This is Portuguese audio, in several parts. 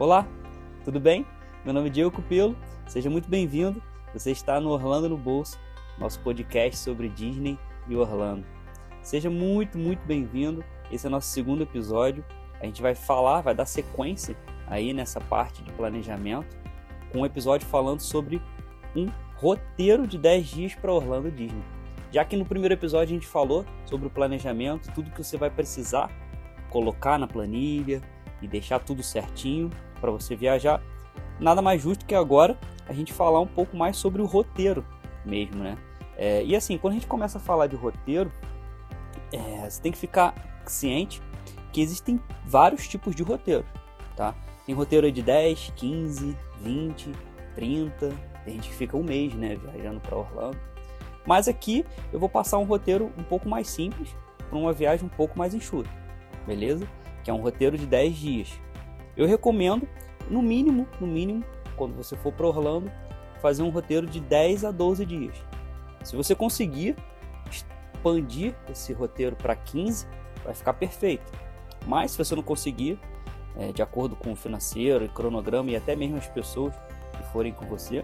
Olá, tudo bem? Meu nome é Diego Cupelo, seja muito bem-vindo. Você está no Orlando no Bolso, nosso podcast sobre Disney e Orlando. Seja muito, muito bem-vindo. Esse é nosso segundo episódio. A gente vai falar, vai dar sequência aí nessa parte de planejamento, com um episódio falando sobre um roteiro de 10 dias para Orlando Disney. Já que no primeiro episódio a gente falou sobre o planejamento, tudo que você vai precisar colocar na planilha e deixar tudo certinho para você viajar, nada mais justo que agora a gente falar um pouco mais sobre o roteiro mesmo, né? É, e assim, quando a gente começa a falar de roteiro, é, você tem que ficar ciente que existem vários tipos de roteiro, tá? Tem roteiro de 10, 15, 20, 30, tem gente fica um mês, né, viajando para Orlando. Mas aqui eu vou passar um roteiro um pouco mais simples para uma viagem um pouco mais enxuta, beleza? Que é um roteiro de 10 dias. Eu recomendo, no mínimo, no mínimo, quando você for para Orlando, fazer um roteiro de 10 a 12 dias. Se você conseguir expandir esse roteiro para 15, vai ficar perfeito. Mas se você não conseguir, é, de acordo com o financeiro, cronograma e até mesmo as pessoas que forem com você,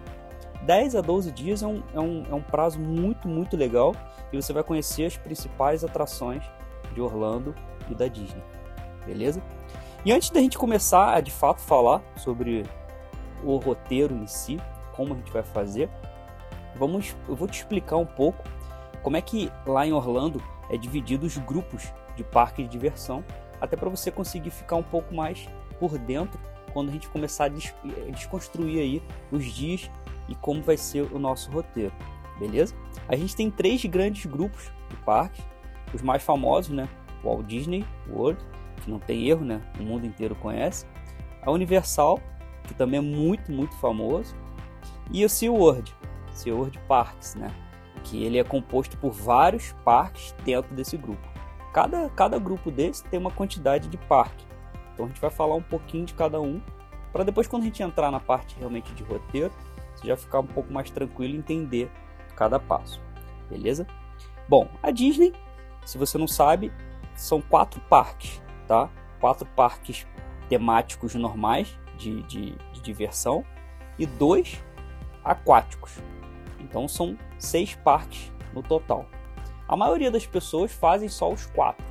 10 a 12 dias é um, é um, é um prazo muito, muito legal e você vai conhecer as principais atrações de Orlando e da Disney. Beleza? E antes da gente começar a de fato falar sobre o roteiro em si, como a gente vai fazer, vamos, eu vou te explicar um pouco como é que lá em Orlando é dividido os grupos de parque de diversão, até para você conseguir ficar um pouco mais por dentro quando a gente começar a eh, desconstruir aí os dias e como vai ser o nosso roteiro, beleza? A gente tem três grandes grupos de parques, os mais famosos, né? Walt Disney World, não tem erro, né? O mundo inteiro conhece. A Universal, que também é muito, muito famoso. E o SeaWorld, SeaWorld Parks, né? Que ele é composto por vários parques dentro desse grupo. Cada, cada grupo desse tem uma quantidade de parque. Então a gente vai falar um pouquinho de cada um, para depois quando a gente entrar na parte realmente de roteiro, você já ficar um pouco mais tranquilo e entender cada passo. Beleza? Bom, a Disney, se você não sabe, são quatro parques tá? Quatro parques temáticos normais de, de, de diversão e dois aquáticos. Então são seis parques no total. A maioria das pessoas fazem só os quatro,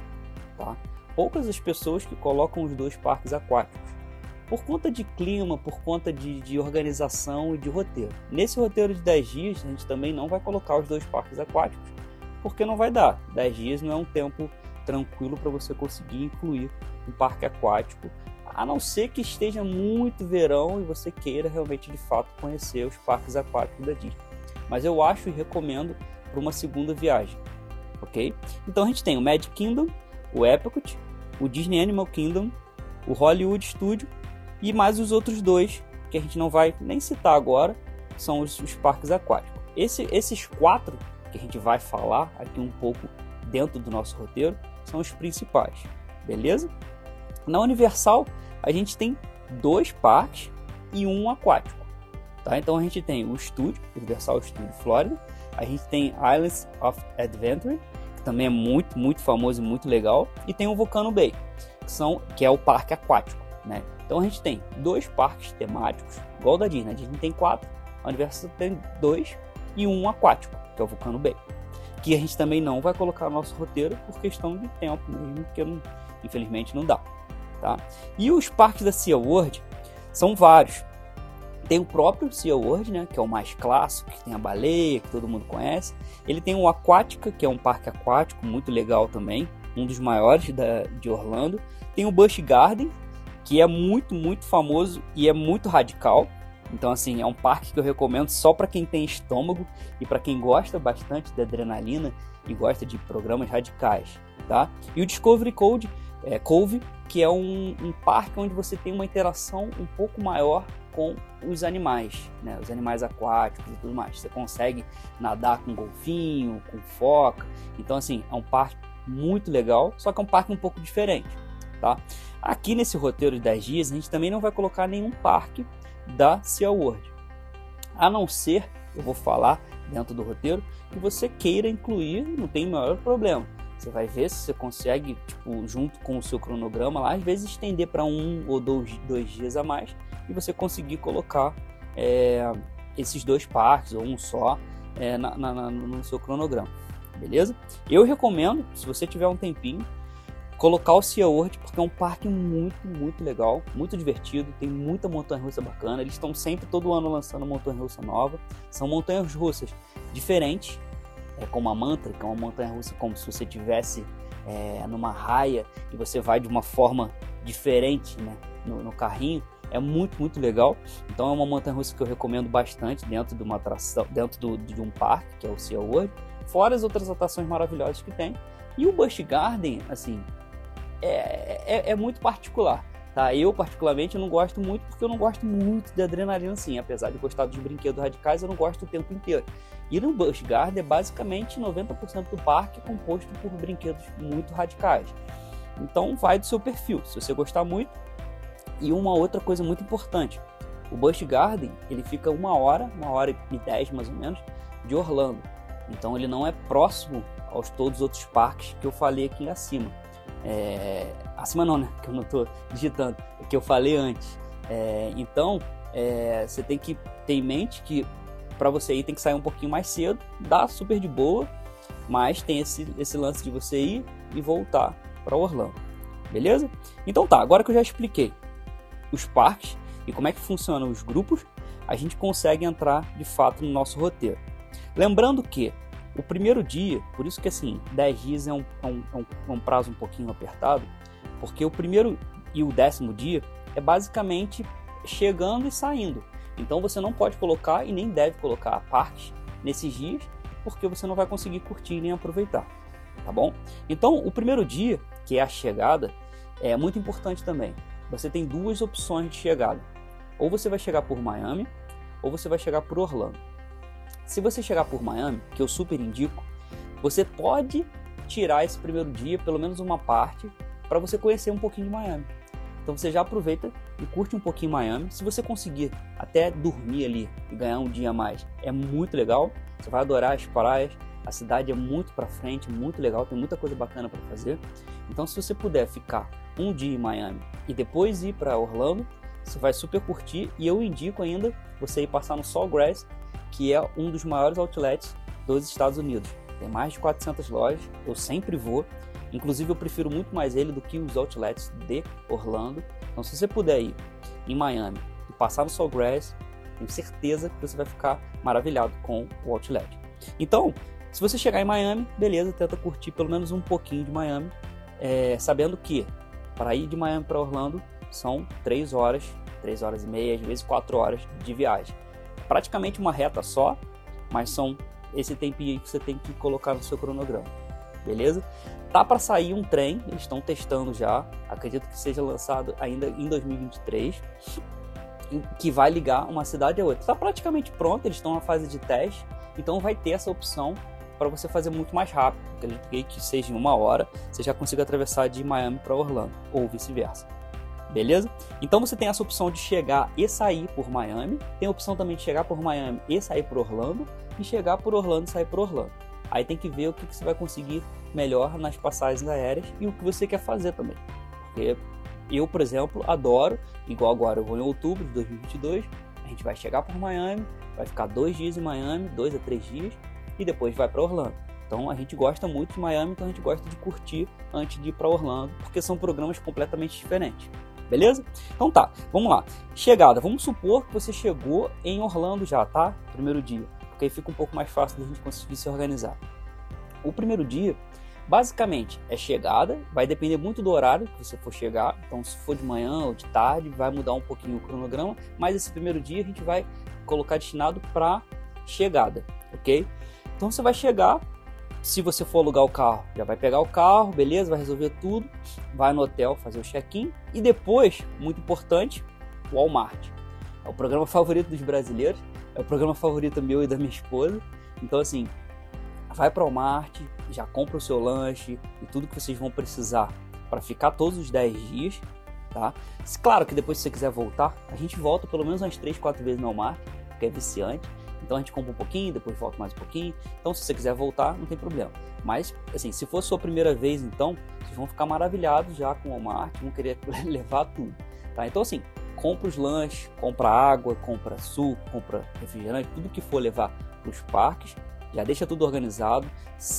tá? Poucas as pessoas que colocam os dois parques aquáticos. Por conta de clima, por conta de, de organização e de roteiro. Nesse roteiro de 10 dias, a gente também não vai colocar os dois parques aquáticos, porque não vai dar. 10 dias não é um tempo tranquilo para você conseguir incluir um parque aquático, a não ser que esteja muito verão e você queira realmente de fato conhecer os parques aquáticos da Disney. Mas eu acho e recomendo para uma segunda viagem, ok? Então a gente tem o Magic Kingdom, o Epcot, o Disney Animal Kingdom, o Hollywood Studio e mais os outros dois que a gente não vai nem citar agora, são os, os parques aquáticos. Esse, esses quatro que a gente vai falar aqui um pouco dentro do nosso roteiro são os principais, beleza? Na Universal, a gente tem dois parques e um aquático. Tá? Então a gente tem o estúdio, Universal Studio Florida, a gente tem Islands of Adventure, que também é muito, muito famoso e muito legal, e tem o Volcano Bay, que, são, que é o parque aquático. Né? Então a gente tem dois parques temáticos, igual da Disney. A Disney tem quatro, a Universal tem dois e um aquático, que é o Volcano Bay que a gente também não vai colocar no nosso roteiro por questão de tempo mesmo, porque não, infelizmente não dá. Tá? E os parques da SeaWorld são vários. Tem o próprio SeaWorld, né, que é o mais clássico, que tem a baleia, que todo mundo conhece. Ele tem o Aquática, que é um parque aquático muito legal também, um dos maiores da, de Orlando. Tem o Busch Garden, que é muito, muito famoso e é muito radical. Então, assim, é um parque que eu recomendo só para quem tem estômago e para quem gosta bastante de adrenalina e gosta de programas radicais, tá? E o Discovery Code, é, Cove, que é um, um parque onde você tem uma interação um pouco maior com os animais, né? Os animais aquáticos e tudo mais. Você consegue nadar com golfinho, com foca. Então, assim, é um parque muito legal, só que é um parque um pouco diferente, tá? Aqui nesse roteiro de 10 dias, a gente também não vai colocar nenhum parque da SeaWorld. A não ser, eu vou falar dentro do roteiro, que você queira incluir, não tem maior problema. Você vai ver se você consegue, tipo, junto com o seu cronograma lá, às vezes estender para um ou dois, dois dias a mais e você conseguir colocar é, esses dois parques ou um só é, na, na, no seu cronograma, beleza? Eu recomendo, se você tiver um tempinho, colocar o Sea World porque é um parque muito, muito legal, muito divertido, tem muita montanha-russa bacana. Eles estão sempre todo ano lançando montanha-russa nova. São montanhas-russas diferentes, é como a Mantra, que é uma montanha-russa como se você tivesse é, numa raia e você vai de uma forma diferente, né, no, no carrinho. É muito, muito legal. Então é uma montanha-russa que eu recomendo bastante dentro de uma atração, dentro do, de um parque, que é o Sea World. Fora as outras atrações maravilhosas que tem. E o Busch Garden, assim, é, é, é, muito particular. Tá? Eu, particularmente, não gosto muito porque eu não gosto muito de adrenalina assim. Apesar de gostar dos brinquedos radicais, eu não gosto o tempo inteiro. E no Busch Garden é basicamente 90% do parque composto por brinquedos muito radicais. Então vai do seu perfil, se você gostar muito. E uma outra coisa muito importante, o Busch Garden ele fica uma hora, uma hora e dez mais ou menos, de Orlando. Então ele não é próximo aos todos os outros parques que eu falei aqui acima. É, acima não, né? Que eu não estou digitando, é que eu falei antes. É, então, é, você tem que ter em mente que para você ir tem que sair um pouquinho mais cedo, dá super de boa, mas tem esse, esse lance de você ir e voltar para Orlando. Beleza? Então tá, agora que eu já expliquei os parques e como é que funcionam os grupos, a gente consegue entrar de fato no nosso roteiro. Lembrando que o primeiro dia, por isso que assim, 10 dias é um, é um, é um, é um prazo um pouquinho apertado, porque o primeiro e o décimo dia é basicamente chegando e saindo. Então você não pode colocar e nem deve colocar parques nesses dias, porque você não vai conseguir curtir nem aproveitar, tá bom? Então o primeiro dia, que é a chegada, é muito importante também. Você tem duas opções de chegada. Ou você vai chegar por Miami, ou você vai chegar por Orlando. Se você chegar por Miami, que eu super indico, você pode tirar esse primeiro dia, pelo menos uma parte, para você conhecer um pouquinho de Miami. Então você já aproveita e curte um pouquinho Miami. Se você conseguir até dormir ali e ganhar um dia a mais, é muito legal. Você vai adorar as praias. A cidade é muito para frente, muito legal, tem muita coisa bacana para fazer. Então se você puder ficar um dia em Miami e depois ir para Orlando, você vai super curtir e eu indico ainda você ir passar no Sawgrass que é um dos maiores outlets dos Estados Unidos. Tem mais de 400 lojas, eu sempre vou. Inclusive, eu prefiro muito mais ele do que os outlets de Orlando. Então, se você puder ir em Miami e passar no Sawgrass, tenho certeza que você vai ficar maravilhado com o outlet. Então, se você chegar em Miami, beleza, tenta curtir pelo menos um pouquinho de Miami, é, sabendo que para ir de Miami para Orlando são 3 horas, 3 horas e meia, às vezes 4 horas de viagem praticamente uma reta só, mas são esse tempinho que você tem que colocar no seu cronograma. Beleza? Tá para sair um trem, eles estão testando já, acredito que seja lançado ainda em 2023, que vai ligar uma cidade a outra. Está praticamente pronto, eles estão na fase de teste, então vai ter essa opção para você fazer muito mais rápido. Acredito que seja em uma hora, você já consiga atravessar de Miami para Orlando, ou vice-versa beleza? Então você tem essa opção de chegar e sair por Miami, tem a opção também de chegar por Miami e sair por Orlando, e chegar por Orlando e sair por Orlando. Aí tem que ver o que, você vai conseguir melhor nas passagens aéreas e o que você quer fazer também. Porque eu, por exemplo, adoro, igual agora eu vou em outubro de 2022, a gente vai chegar por Miami, vai ficar dois dias em Miami, dois a três dias, e depois vai para Orlando. Então a gente gosta muito de Miami, então a gente gosta de curtir antes de ir para Orlando, porque são programas completamente diferentes beleza? Então tá, vamos lá. Chegada, vamos supor que você chegou em Orlando já, tá? Primeiro dia, porque aí fica um pouco mais fácil da gente conseguir se organizar. O primeiro dia, basicamente, é chegada, vai depender muito do horário que você for chegar. Então, se for de manhã ou de tarde, vai mudar um pouquinho o cronograma, mas esse primeiro dia a gente vai colocar destinado para chegada, ok? Então você vai chegar, se você for alugar o carro, já vai pegar o carro, beleza, vai resolver tudo, vai no hotel fazer o check-in e depois, muito importante, o Walmart. É o programa favorito dos brasileiros, é o programa favorito meu e da minha esposa. Então assim, vai para o Walmart, já compra o seu lanche e tudo que vocês vão precisar para ficar todos os 10 dias, tá? Claro que depois se você quiser voltar, a gente volta pelo menos umas 3, 4 vezes no Walmart, porque é viciante. Então a gente compra um pouquinho, depois volta mais um pouquinho. Então se você quiser voltar, não tem problema. Mas, assim, se for sua primeira vez, então, vocês vão ficar maravilhados já com o Walmart, vão querer levar tudo. Tá? Então, assim, compra os lanches, compra água, compra suco, compra refrigerante, tudo que for levar para os parques, já deixa tudo organizado.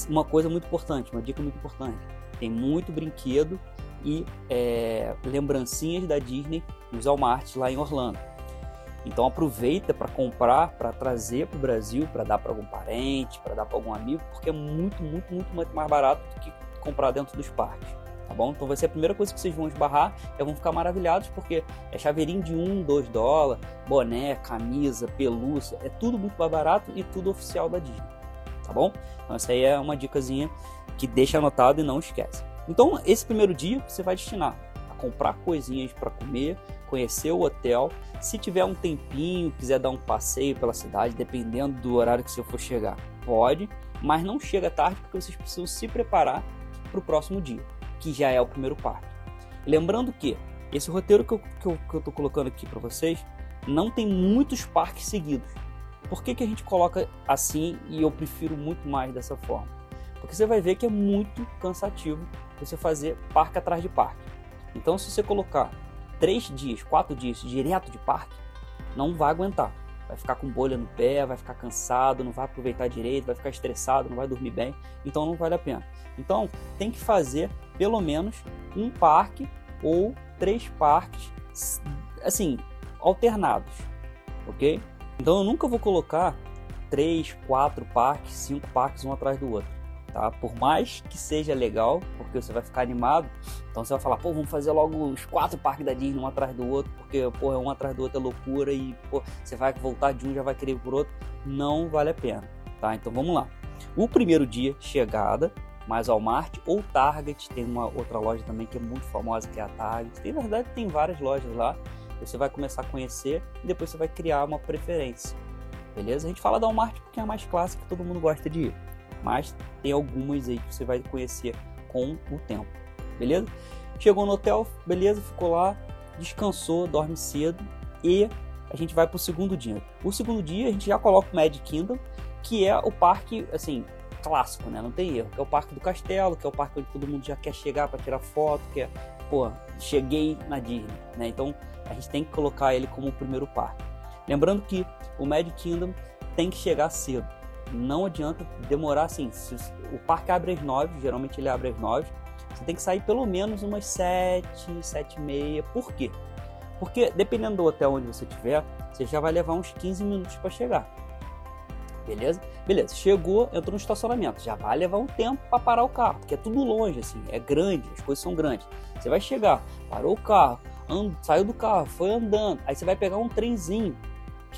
Uma coisa muito importante, uma dica muito importante: tem muito brinquedo e é, lembrancinhas da Disney nos Walmart lá em Orlando. Então aproveita para comprar, para trazer para o Brasil, para dar para algum parente, para dar para algum amigo, porque é muito, muito, muito, muito mais barato do que comprar dentro dos parques. Tá bom? Então vai ser a primeira coisa que vocês vão esbarrar e vão ficar maravilhados porque é chaveirinho de 1, 2 dólares, boné, camisa, pelúcia, é tudo muito mais barato e tudo oficial da Disney. Tá bom? Então essa aí é uma dicasinha que deixa anotado e não esquece. Então esse primeiro dia você vai destinar comprar coisinhas para comer, conhecer o hotel. Se tiver um tempinho, quiser dar um passeio pela cidade, dependendo do horário que você for chegar, pode, mas não chega tarde porque vocês precisam se preparar para o próximo dia, que já é o primeiro parque. Lembrando que esse roteiro que eu, que eu, que eu colocando aqui para vocês não tem muitos parques seguidos. Por que, que a gente coloca assim e eu prefiro muito mais dessa forma? Porque você vai ver que é muito cansativo você fazer parque atrás de parque. Então, se você colocar três dias, quatro dias direto de parque, não vai aguentar. Vai ficar com bolha no pé, vai ficar cansado, não vai aproveitar direito, vai ficar estressado, não vai dormir bem. Então não vale a pena. Então tem que fazer pelo menos um parque ou três parques, assim, alternados, ok? Então eu nunca vou colocar três, quatro parques, cinco parques um atrás do outro tá? Por mais que seja legal, porque você vai ficar animado, então você vai falar, pô, vamos fazer logo os quatro parques da Disney um atrás do outro, porque, pô, um atrás do outro é loucura e, pô, você vai voltar de um já vai querer ir por outro. Não vale a pena, tá? Então vamos lá. O primeiro dia, chegada, mais Walmart ou Target, tem uma outra loja também que é muito famosa, que é a Target. Tem, na verdade, tem várias lojas lá. Você vai começar a conhecer e depois você vai criar uma preferência. Beleza? A gente fala da Walmart porque é a mais clássica que todo mundo gosta de ir mas tem algumas aí que você vai conhecer com o tempo, beleza? Chegou no hotel, beleza, ficou lá, descansou, dorme cedo e a gente vai para o segundo dia. O segundo dia a gente já coloca o Magic Kingdom, que é o parque, assim, clássico, né? Não tem erro. É o parque do castelo, que é o parque onde todo mundo já quer chegar para tirar foto, que é, pô, cheguei na Disney, né? Então a gente tem que colocar ele como o primeiro parque. Lembrando que o Magic Kingdom tem que chegar cedo não adianta demorar assim. o parque abre às 9, geralmente ele abre às 9. Você tem que sair pelo menos umas 7, 7 e meia. Por quê? Porque dependendo do hotel onde você estiver, você já vai levar uns 15 minutos para chegar. Beleza? Beleza, chegou, entrou no estacionamento. Já vai levar um tempo para parar o carro, porque é tudo longe, assim, é grande, as coisas são grandes. Você vai chegar, parou o carro, and, saiu do carro, foi andando, aí você vai pegar um trenzinho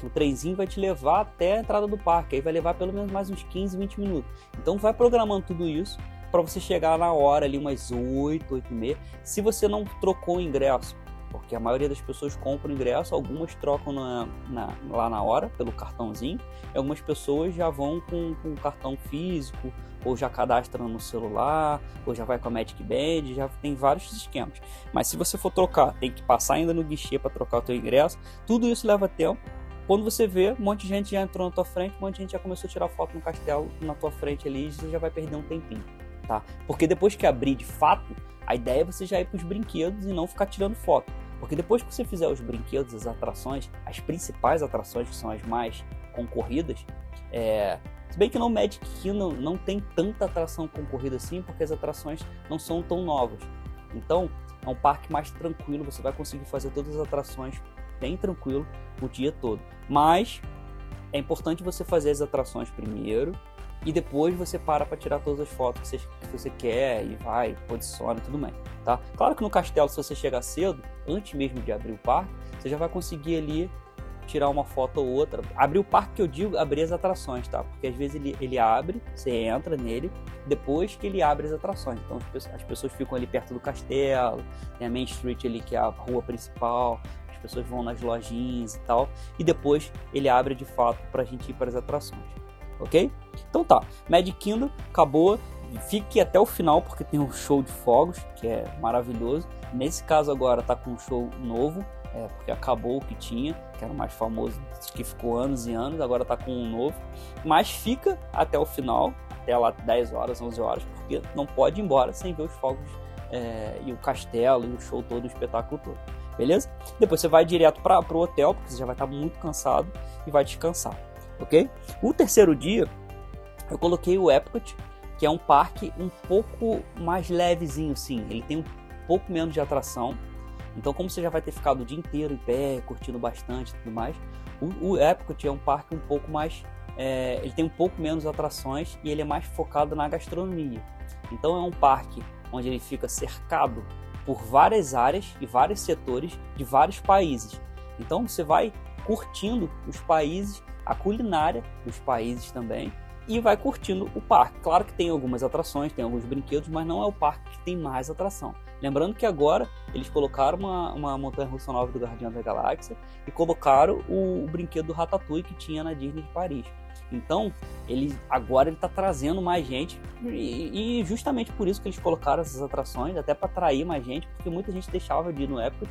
que o trenzinho vai te levar até a entrada do parque, aí vai levar pelo menos mais uns 15, 20 minutos. Então vai programando tudo isso para você chegar na hora ali umas 8, 8 e meia. Se você não trocou o ingresso, porque a maioria das pessoas compram ingresso, algumas trocam na, na, lá na hora pelo cartãozinho, algumas pessoas já vão com, com cartão físico, ou já cadastram no celular, ou já vai com a Magic Band, já tem vários esquemas. Mas se você for trocar, tem que passar ainda no guichê para trocar o teu ingresso, tudo isso leva tempo quando você vê, um monte de gente já entrou na tua frente, um monte de gente já começou a tirar foto no castelo na tua frente ali e você já vai perder um tempinho, tá? Porque depois que abrir de fato, a ideia é você já ir para os brinquedos e não ficar tirando foto. Porque depois que você fizer os brinquedos, as atrações, as principais atrações, que são as mais concorridas, é... se bem que no Magic Kingdom não tem tanta atração concorrida assim, porque as atrações não são tão novas. Então, é um parque mais tranquilo, você vai conseguir fazer todas as atrações bem tranquilo o dia todo. Mas é importante você fazer as atrações primeiro e depois você para para tirar todas as fotos que você, que você, quer e vai, posiciona e tudo mais, tá? Claro que no castelo, se você chegar cedo, antes mesmo de abrir o parque, você já vai conseguir ali tirar uma foto ou outra. Abrir o parque que eu digo, abrir as atrações, tá? Porque às vezes ele, ele abre, você entra nele, depois que ele abre as atrações. Então as pessoas ficam ali perto do castelo, tem a Main Street ali que é a rua principal, as pessoas vão nas lojinhas e tal, e depois ele abre de fato para a gente ir para as atrações, ok? Então tá, Magic Kingdom acabou, fique até o final porque tem um show de fogos que é maravilhoso. Nesse caso agora tá com um show novo, é, porque acabou o que tinha, que era o mais famoso, que ficou anos e anos, agora está com um novo, mas fica até o final, até lá 10 horas, 11 horas, porque não pode ir embora sem ver os fogos é, e o castelo e o show todo, o espetáculo todo. Beleza? Depois você vai direto para o hotel, porque você já vai estar tá muito cansado e vai descansar, ok? O terceiro dia, eu coloquei o Epcot, que é um parque um pouco mais levezinho, sim. Ele tem um pouco menos de atração. Então, como você já vai ter ficado o dia inteiro em pé, curtindo bastante e tudo mais, o, o Epcot é um parque um pouco mais. É, ele tem um pouco menos atrações e ele é mais focado na gastronomia. Então, é um parque onde ele fica cercado por várias áreas e vários setores de vários países. Então, você vai curtindo os países, a culinária dos países também, e vai curtindo o parque. Claro que tem algumas atrações, tem alguns brinquedos, mas não é o parque que tem mais atração. Lembrando que agora eles colocaram uma, uma montanha russa nova do Guardião da Galáxia e colocaram o, o brinquedo do Ratatouille que tinha na Disney de Paris. Então, ele agora ele está trazendo mais gente e, e, justamente por isso que eles colocaram essas atrações, até para atrair mais gente, porque muita gente deixava de ir no Epcot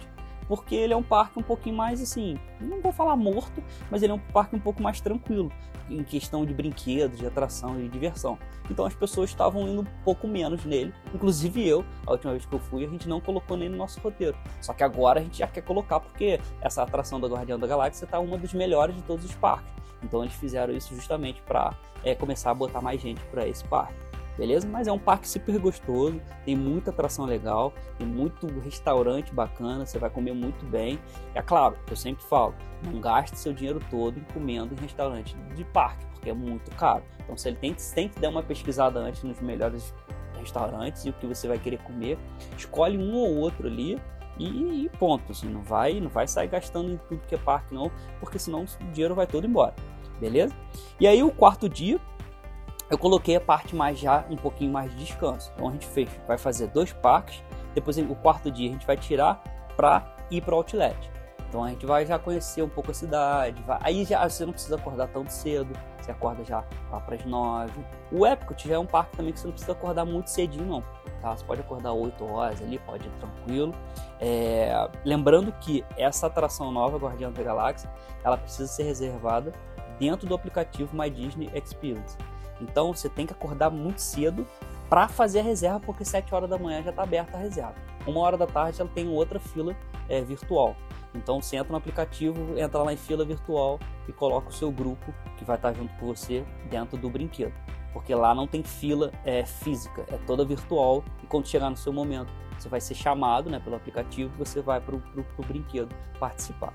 porque ele é um parque um pouquinho mais assim, não vou falar morto, mas ele é um parque um pouco mais tranquilo em questão de brinquedos, de atração e de diversão. Então as pessoas estavam indo um pouco menos nele, inclusive eu, a última vez que eu fui, a gente não colocou nem no nosso roteiro. Só que agora a gente já quer colocar porque essa atração da Guardião da Galáxia está uma dos melhores de todos os parques. Então eles fizeram isso justamente para é, começar a botar mais gente para esse parque beleza? Mas é um parque super gostoso, tem muita atração legal, tem muito restaurante bacana, você vai comer muito bem. É claro, eu sempre falo, não gaste seu dinheiro todo comendo em restaurante de parque, porque é muito caro. Então, ele tem, tem que dar uma pesquisada antes nos melhores restaurantes e o que você vai querer comer, escolhe um ou outro ali e, e ponto. Assim, não vai, não vai sair gastando em tudo que é parque não, porque senão o dinheiro vai todo embora, beleza? E aí o quarto dia eu coloquei a parte mais já um pouquinho mais de descanso. Então a gente fez, vai fazer dois parques, depois o quarto dia a gente vai tirar para ir para o outlet. Então a gente vai já conhecer um pouco a cidade, vai... aí já você não precisa acordar tão cedo, você acorda já lá para as nove. O Epcot já é um parque também que você não precisa acordar muito cedinho não, tá? Você pode acordar 8 horas ali, pode ir tranquilo. É... Lembrando que essa atração nova, Guardião da Galáxia, ela precisa ser reservada dentro do aplicativo My Disney Experience. Então você tem que acordar muito cedo para fazer a reserva, porque 7 horas da manhã já está aberta a reserva. Uma hora da tarde ela tem outra fila é, virtual. Então você entra no aplicativo, entra lá em fila virtual e coloca o seu grupo que vai estar junto com você dentro do brinquedo. Porque lá não tem fila é, física, é toda virtual e quando chegar no seu momento você vai ser chamado né, pelo aplicativo e você vai para o brinquedo participar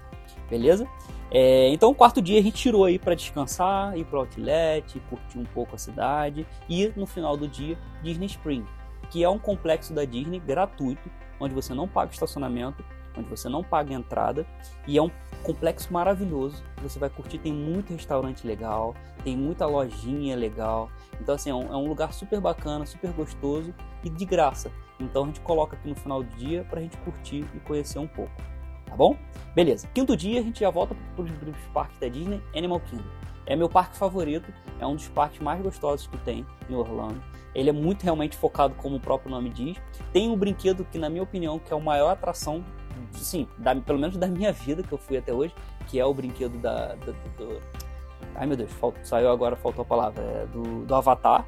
beleza? É, então, o quarto dia a gente tirou aí para descansar, ir para o outlet, curtir um pouco a cidade e no final do dia Disney Spring, que é um complexo da Disney gratuito, onde você não paga estacionamento, onde você não paga entrada e é um complexo maravilhoso. Você vai curtir, tem muito restaurante legal, tem muita lojinha legal. Então assim, é um, é um lugar super bacana, super gostoso e de graça. Então a gente coloca aqui no final do dia para a gente curtir e conhecer um pouco tá bom? Beleza. Quinto dia a gente já volta para os parques da Disney, Animal Kingdom. É meu parque favorito, é um dos parques mais gostosos que tem em Orlando. Ele é muito realmente focado, como o próprio nome diz. Tem um brinquedo que, na minha opinião, que é a maior atração, sim, da, pelo menos da minha vida que eu fui até hoje, que é o brinquedo da, do, do, ai meu Deus, saiu agora, faltou a palavra, é do, do Avatar,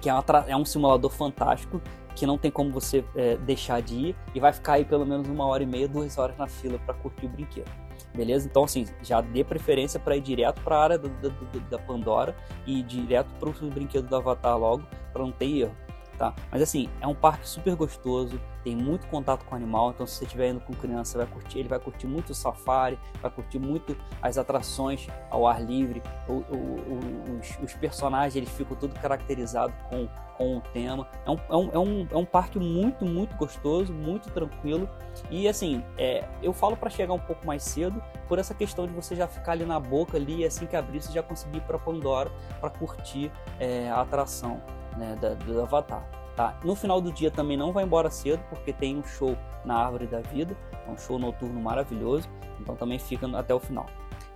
que é, uma, é um simulador fantástico que não tem como você é, deixar de ir e vai ficar aí pelo menos uma hora e meia, duas horas na fila para curtir o brinquedo. Beleza? Então, assim, já dê preferência para ir direto para a área do, do, do, da Pandora e direto para o brinquedo do Avatar logo, para não ter erro tá? Mas assim, é um parque super gostoso, tem muito contato com o animal, então se você estiver indo com criança, vai curtir, ele vai curtir muito o safari, vai curtir muito as atrações ao ar livre, o, o, os, os, personagens eles ficam tudo caracterizados com, com o tema. É um, é, um, é, um, é um parque muito, muito gostoso, muito tranquilo. E assim, é, eu falo para chegar um pouco mais cedo, por essa questão de você já ficar ali na boca ali, e assim que abrir, você já conseguir ir para Pandora para curtir é, a atração né, da, do Avatar. Tá? No final do dia também não vai embora cedo, porque tem um show na Árvore da Vida, é um show noturno maravilhoso, então também fica até o final.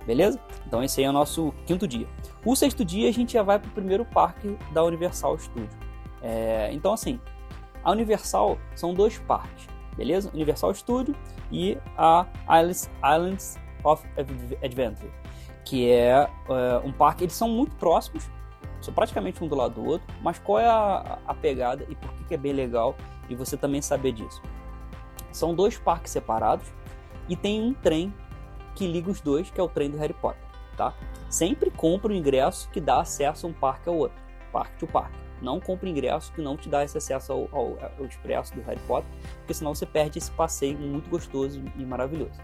Beleza? Então esse aí é o nosso quinto dia. O sexto dia a gente já vai para o primeiro parque da Universal Studio. É, então assim, a Universal são dois parques. beleza? Universal Studio e a Islands, Islands of Adventure, que é uh, um parque. Eles são muito próximos, são praticamente um do lado do outro, mas qual é a, a pegada e por que, que é bem legal e você também saber disso? São dois parques separados e tem um trem que liga os dois, que é o trem do Harry Potter, tá? Sempre compra o ingresso que dá acesso a um parque ao outro, parque to parque. Não compre ingresso que não te dá esse acesso ao, ao, ao expresso do Harry Potter, porque senão você perde esse passeio muito gostoso e maravilhoso.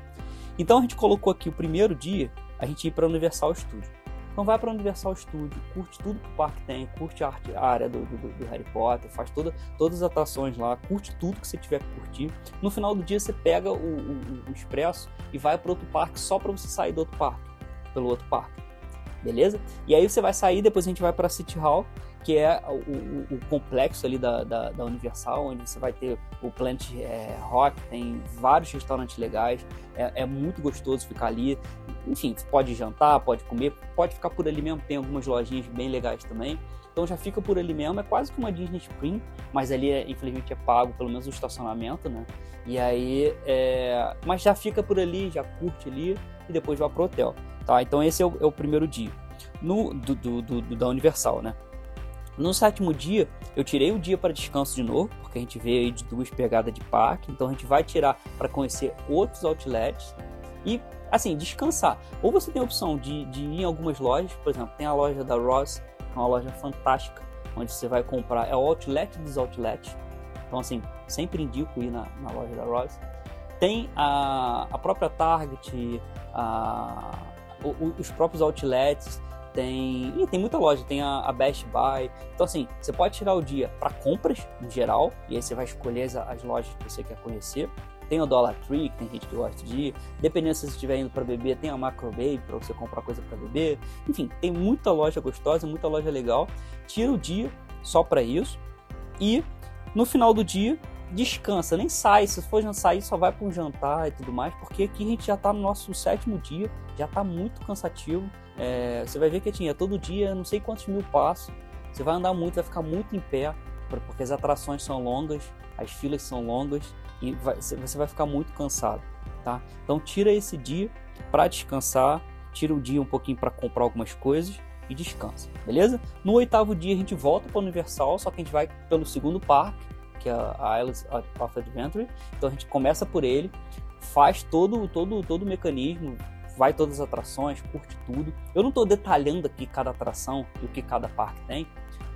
Então a gente colocou aqui o primeiro dia, a gente ir para Universal Studio. Então vai para o Universal Studio, curte tudo que o parque tem, curte a, arte, a área do, do, do, Harry Potter, faz toda, todas as atrações lá, curte tudo que você tiver que curtir. No final do dia você pega o, o, o expresso e vai para outro parque só para você sair do outro parque, pelo outro parque. Beleza? E aí você vai sair, depois a gente vai para City Hall que é o, o, o complexo ali da, da, da, Universal, onde você vai ter o Planet é, Rock, tem vários restaurantes legais, é, é, muito gostoso ficar ali. Enfim, pode jantar, pode comer, pode ficar por ali mesmo, tem algumas lojinhas bem legais também. Então já fica por ali mesmo, é quase que uma Disney Spring, mas ali é, infelizmente é pago, pelo menos o estacionamento, né? E aí, é... mas já fica por ali, já curte ali e depois vai pro hotel, tá? Então esse é o, é o primeiro dia no, do, do, do, da Universal, né? No sétimo dia, eu tirei o dia para descanso de novo, porque a gente veio aí de duas pegadas de parque, então a gente vai tirar para conhecer outros outlets e, assim, descansar. Ou você tem a opção de, de ir em algumas lojas, por exemplo, tem a loja da Ross, que é uma loja fantástica, onde você vai comprar, é o outlet dos outlets, então, assim, sempre indico ir na, na loja da Ross. Tem a, a própria Target, a, o, os próprios outlets, tem. Tem muita loja, tem a, a, Best Buy. Então, assim, você pode tirar o dia para compras em geral, e aí você vai escolher as, as, lojas que você quer conhecer. Tem o Dollar Tree, que tem gente que gosta de ir. Dependendo se você estiver indo para beber, tem a Macro Baby para você comprar coisa para beber. Enfim, tem muita loja gostosa, muita loja legal. Tira o dia só para isso. E no final do dia, descansa, nem sai. Se for sair, só vai para um jantar e tudo mais, porque aqui a gente já está no nosso sétimo dia, já está muito cansativo. É, você vai ver que tinha todo dia não sei quantos mil passos. Você vai andar muito, vai ficar muito em pé, porque as atrações são longas, as filas são longas e vai, você vai ficar muito cansado, tá? Então tira esse dia para descansar, tira o dia um pouquinho para comprar algumas coisas e descansa, beleza? No oitavo dia a gente volta para o Universal, só que a gente vai pelo segundo parque, que é a Islands of Adventure. Então a gente começa por ele, faz todo todo todo o mecanismo, vai todas as atrações, curte tudo. Eu não estou detalhando aqui cada atração e o que cada parque tem,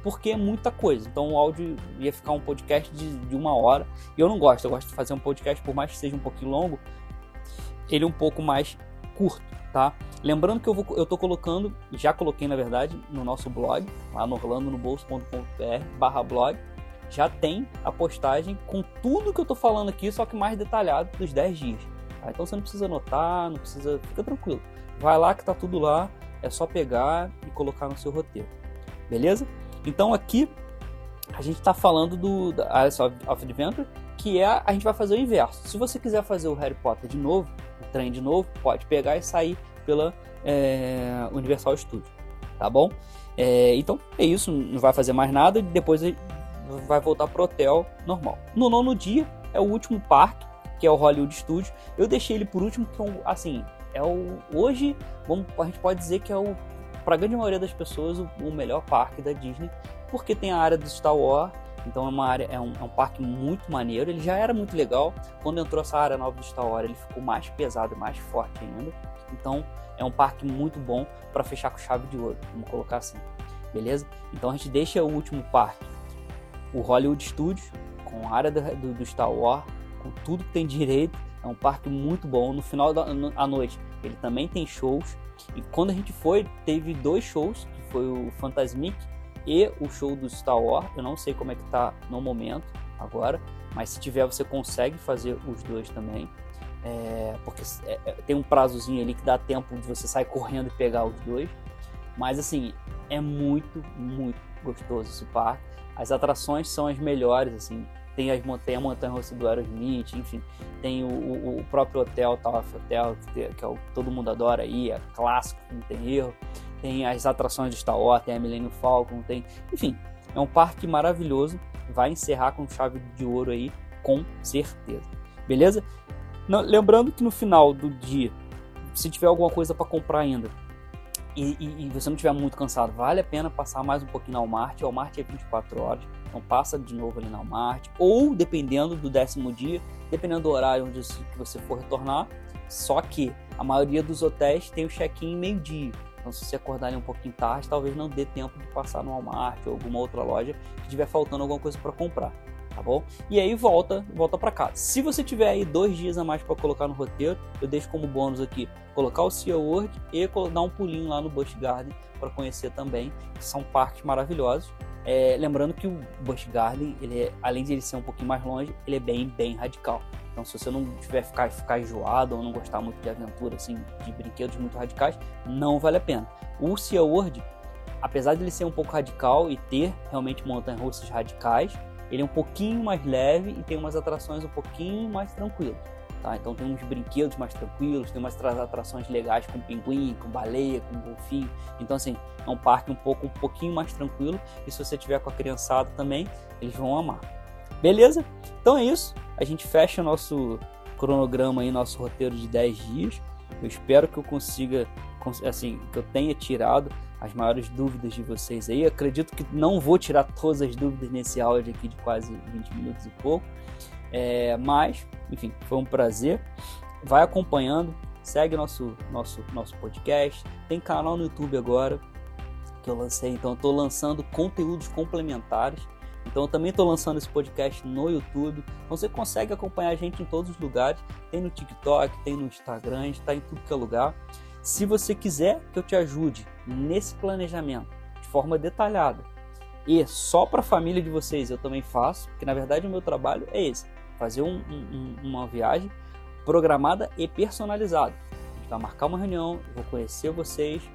porque é muita coisa. Então o áudio ia ficar um podcast de, de uma hora. E eu não gosto, eu gosto de fazer um podcast, por mais que seja um pouquinho longo, ele é um pouco mais curto, tá? Lembrando que eu, vou, eu colocando, já coloquei na verdade, no nosso blog, lá no orlandonobolso.com.br barra blog, já tem a postagem com tudo que eu tô falando aqui, só que mais detalhado dos 10 dias. Tá? Então você não precisa anotar, não precisa. Fica tranquilo. Vai lá que tá tudo lá, é só pegar e colocar no seu roteiro. Beleza? Então aqui a gente está falando do da Alice of Adventure, que é a gente vai fazer o inverso. Se você quiser fazer o Harry Potter de novo, o trem de novo, pode pegar e sair pela é, Universal Studio, tá bom? É, então é isso, não vai fazer mais nada depois vai voltar pro hotel normal. No nono dia é o último parque que é o Hollywood Studio. Eu deixei ele por último, que é assim, é o hoje, vamos, a gente pode dizer que é o para grande maioria das pessoas o, o, melhor parque da Disney, porque tem a área do Star Wars, então é uma área é um, é um, parque muito maneiro. Ele já era muito legal quando entrou essa área nova do Star Wars, ele ficou mais pesado, mais forte ainda. Então é um parque muito bom para fechar com chave de ouro, vamos colocar assim, beleza? Então a gente deixa o último parque, o Hollywood Studios, com a área do, do, Star Wars com tudo que tem direito. É um parque muito bom. No final da noite ele também tem shows. E quando a gente foi, teve dois shows, que foi o Fantasmic e o show do Star Wars. Eu não sei como é que tá no momento agora, mas se tiver você consegue fazer os dois também. É, porque é, é tem um prazozinho ali que dá tempo de você sair correndo e pegar os dois. Mas assim, é muito, muito gostoso esse parque. As atrações são as melhores, assim, tem, as, tem a montanha russa do Aerosmith, enfim, tem o, o, o próprio hotel, Tower Hotel, que, que é o, todo mundo adora aí, é clássico, não tem erro. Tem as atrações de Star Wars, tem a Millennium Falcon, tem, enfim, é um parque maravilhoso, vai encerrar com chave de ouro aí, com certeza. beleza? Não, lembrando que no final do dia, se tiver alguma coisa para comprar ainda e, e, e, você não estiver muito cansado, vale a pena passar mais um pouquinho na Walmart. O Walmart é 24 horas, então passa de novo ali na Walmart. Ou, dependendo do décimo dia, dependendo do horário onde você for retornar, só que a maioria dos hotéis tem o check-in meio-dia. Então, se você acordar um pouquinho tarde, talvez não dê tempo de passar no Walmart ou alguma outra loja que estiver faltando alguma coisa para comprar tá bom? E aí volta, volta para casa. Se você tiver aí dois dias a mais para colocar no roteiro, eu deixo como bônus aqui colocar o Sea World e dar um pulinho lá no Busch Garden para conhecer também, que são parques maravilhosos. É, lembrando que o Busch Garden, ele é, além de ele ser um pouquinho mais longe, ele é bem, bem radical. Então, se você não tiver ficar, ficar enjoado ou não gostar muito de aventura, assim, de brinquedos muito radicais, não vale a pena. O Sea World, apesar de ele ser um pouco radical e ter realmente montanhas-russas radicais, ele é um pouquinho mais leve e tem umas atrações um pouquinho mais tranquilas. Tá? Então tem uns brinquedos mais tranquilos, tem umas atrações legais com pinguim, com baleia, com golfinho. Então assim, é um parque um pouco um pouquinho mais tranquilo e se você tiver com a criançada também, eles vão amar. Beleza? Então é isso. A gente fecha nosso cronograma aí, nosso roteiro de 10 dias. Eu espero que eu consiga, assim, que eu tenha tirado as maiores dúvidas de vocês aí. acredito que não vou tirar todas as dúvidas nesse áudio aqui de quase 20 minutos e pouco. É, mas, enfim, foi um prazer. Vai acompanhando, segue nosso, nosso, nosso podcast. Tem canal no YouTube agora que eu lancei, então estou lançando conteúdos complementares. Então eu também estou lançando esse podcast no YouTube. Então você consegue acompanhar a gente em todos os lugares. Tem no TikTok, tem no Instagram, está em tudo que é lugar. Se você quiser que eu te ajude nesse planejamento de forma detalhada e só para a família de vocês eu também faço, porque na verdade o meu trabalho é esse: fazer um, um, uma viagem programada e personalizada. A gente vai marcar uma reunião, eu vou conhecer vocês,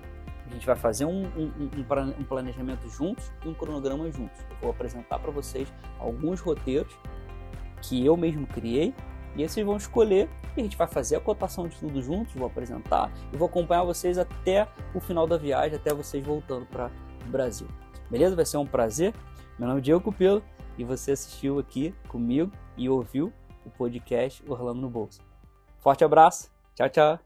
a gente vai fazer um, um planejamento juntos e um cronograma juntos. Eu vou apresentar para vocês alguns roteiros que eu mesmo criei e aí vocês vão escolher e a gente vai fazer a cotação de tudo juntos, vou apresentar e vou acompanhar vocês até o final da viagem, até vocês voltando para o Brasil. Beleza? Vai ser um prazer. Meu nome é Diego Cupelo e você assistiu aqui comigo e ouviu o podcast Orlando no Bolso. Forte abraço. Tchau, tchau.